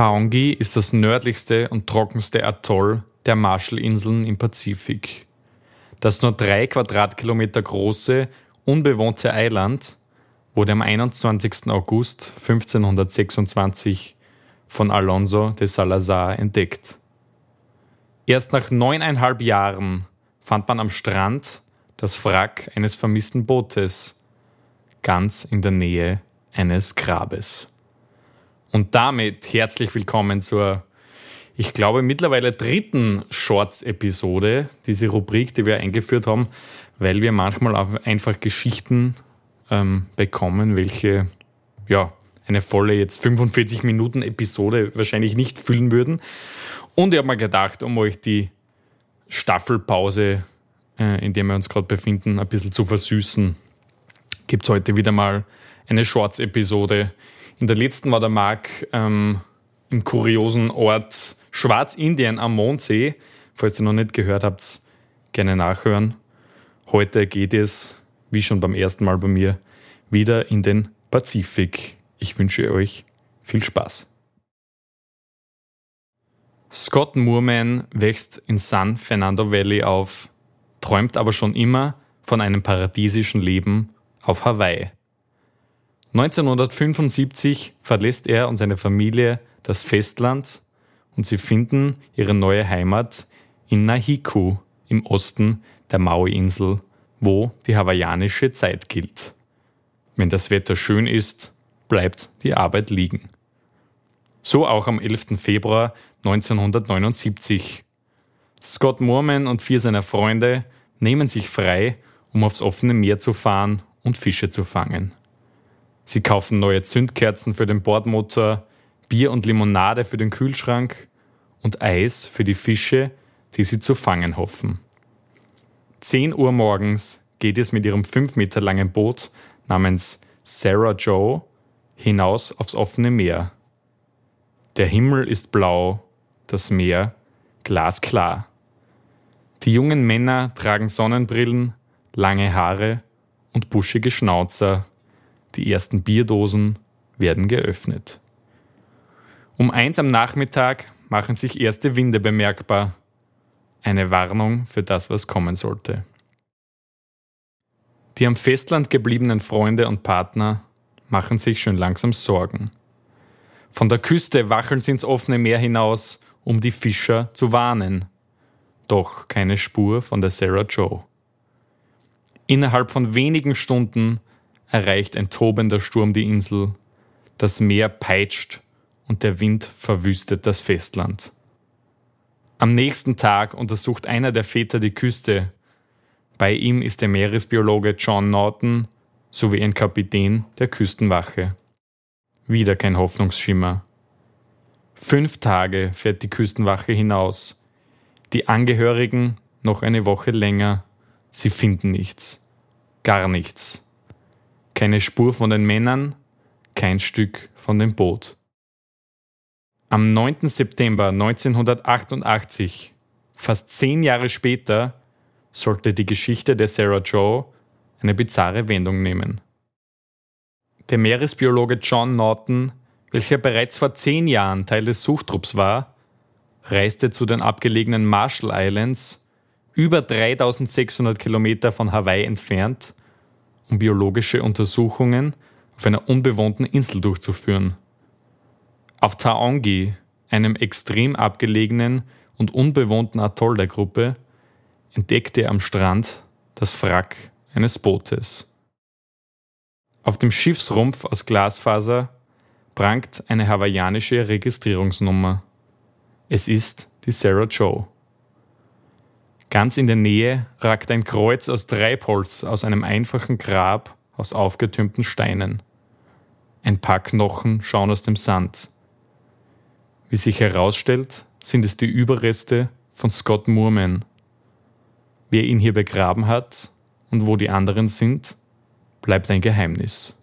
Taongi ist das nördlichste und trockenste Atoll der Marshallinseln im Pazifik. Das nur drei Quadratkilometer große, unbewohnte Eiland wurde am 21. August 1526 von Alonso de Salazar entdeckt. Erst nach neuneinhalb Jahren fand man am Strand das Wrack eines vermissten Bootes, ganz in der Nähe eines Grabes. Und damit herzlich willkommen zur, ich glaube, mittlerweile dritten Shorts-Episode, diese Rubrik, die wir eingeführt haben, weil wir manchmal einfach Geschichten ähm, bekommen, welche ja, eine volle jetzt 45 Minuten Episode wahrscheinlich nicht füllen würden. Und ich habe mir gedacht, um euch die Staffelpause, äh, in der wir uns gerade befinden, ein bisschen zu versüßen, gibt es heute wieder mal eine Shorts-Episode. In der letzten war der Marc ähm, im kuriosen Ort Schwarzindien am Mondsee. Falls ihr noch nicht gehört habt, gerne nachhören. Heute geht es, wie schon beim ersten Mal bei mir, wieder in den Pazifik. Ich wünsche euch viel Spaß. Scott Moorman wächst in San Fernando Valley auf, träumt aber schon immer von einem paradiesischen Leben auf Hawaii. 1975 verlässt er und seine Familie das Festland und sie finden ihre neue Heimat in Nahiku im Osten der Maui-Insel, wo die hawaiianische Zeit gilt. Wenn das Wetter schön ist, bleibt die Arbeit liegen. So auch am 11. Februar 1979. Scott Moorman und vier seiner Freunde nehmen sich frei, um aufs offene Meer zu fahren und Fische zu fangen. Sie kaufen neue Zündkerzen für den Bordmotor, Bier und Limonade für den Kühlschrank und Eis für die Fische, die sie zu fangen hoffen. 10 Uhr morgens geht es mit ihrem 5 Meter langen Boot namens Sarah Joe hinaus aufs offene Meer. Der Himmel ist blau, das Meer glasklar. Die jungen Männer tragen Sonnenbrillen, lange Haare und buschige Schnauzer die ersten Bierdosen werden geöffnet. Um eins am Nachmittag machen sich erste Winde bemerkbar. Eine Warnung für das, was kommen sollte. Die am Festland gebliebenen Freunde und Partner machen sich schon langsam Sorgen. Von der Küste wacheln sie ins offene Meer hinaus, um die Fischer zu warnen. Doch keine Spur von der Sarah Joe. Innerhalb von wenigen Stunden erreicht ein tobender Sturm die Insel, das Meer peitscht und der Wind verwüstet das Festland. Am nächsten Tag untersucht einer der Väter die Küste. Bei ihm ist der Meeresbiologe John Norton sowie ein Kapitän der Küstenwache. Wieder kein Hoffnungsschimmer. Fünf Tage fährt die Küstenwache hinaus. Die Angehörigen noch eine Woche länger. Sie finden nichts. Gar nichts. Keine Spur von den Männern, kein Stück von dem Boot. Am 9. September 1988, fast zehn Jahre später, sollte die Geschichte der Sarah Joe eine bizarre Wendung nehmen. Der Meeresbiologe John Norton, welcher bereits vor zehn Jahren Teil des Suchtrupps war, reiste zu den abgelegenen Marshall Islands, über 3600 Kilometer von Hawaii entfernt, um biologische Untersuchungen auf einer unbewohnten Insel durchzuführen. Auf Taongi, einem extrem abgelegenen und unbewohnten Atoll der Gruppe, entdeckte er am Strand das Wrack eines Bootes. Auf dem Schiffsrumpf aus Glasfaser prangt eine hawaiianische Registrierungsnummer. Es ist die Sarah Joe. Ganz in der Nähe ragt ein Kreuz aus Treibholz aus einem einfachen Grab aus aufgetürmten Steinen. Ein paar Knochen schauen aus dem Sand. Wie sich herausstellt, sind es die Überreste von Scott Moorman. Wer ihn hier begraben hat und wo die anderen sind, bleibt ein Geheimnis.